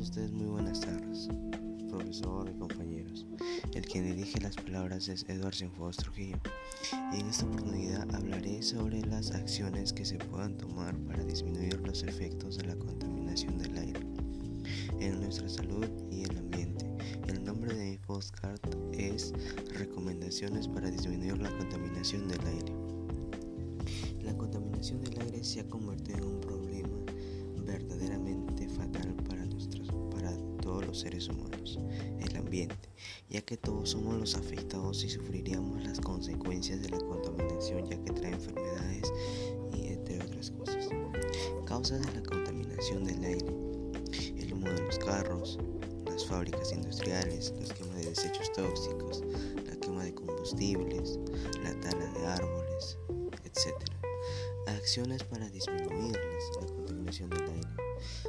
ustedes muy buenas tardes, profesor y compañeros. El quien dirige las palabras es Eduardo Cienfuegos Trujillo y en esta oportunidad hablaré sobre las acciones que se puedan tomar para disminuir los efectos de la contaminación del aire en nuestra salud y el ambiente. El nombre de mi postcard es Recomendaciones para disminuir la contaminación del aire. La contaminación del aire se ha convertido en un problema verdaderamente los seres humanos, el ambiente, ya que todos somos los afectados y sufriríamos las consecuencias de la contaminación, ya que trae enfermedades y entre otras cosas. Causas de la contaminación del aire, el humo de los carros, las fábricas industriales, la quema de desechos tóxicos, la quema de combustibles, la tala de árboles, etc. Acciones para disminuir la contaminación del aire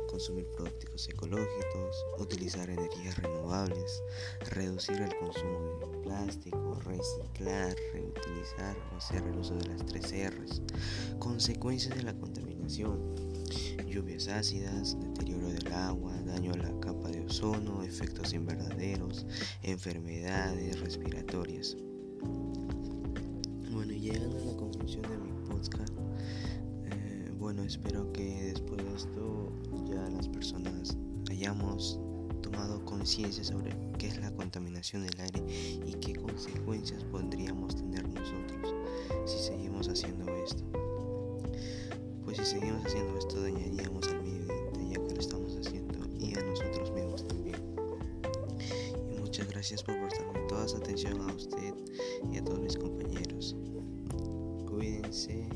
consumir productos ecológicos, utilizar energías renovables, reducir el consumo de plástico, reciclar, reutilizar o hacer el uso de las tres R's. Consecuencias de la contaminación. Lluvias ácidas, deterioro del agua, daño a la capa de ozono, efectos invernaderos, enfermedades respiratorias. Bueno, llegando a la conclusión de mi podcast, bueno, espero que después de esto ya las personas hayamos tomado conciencia sobre qué es la contaminación del aire y qué consecuencias podríamos tener nosotros si seguimos haciendo esto. Pues si seguimos haciendo esto dañaríamos al medio ambiente ya que lo estamos haciendo y a nosotros mismos también. Y muchas gracias por prestarme toda su atención a usted y a todos mis compañeros. Cuídense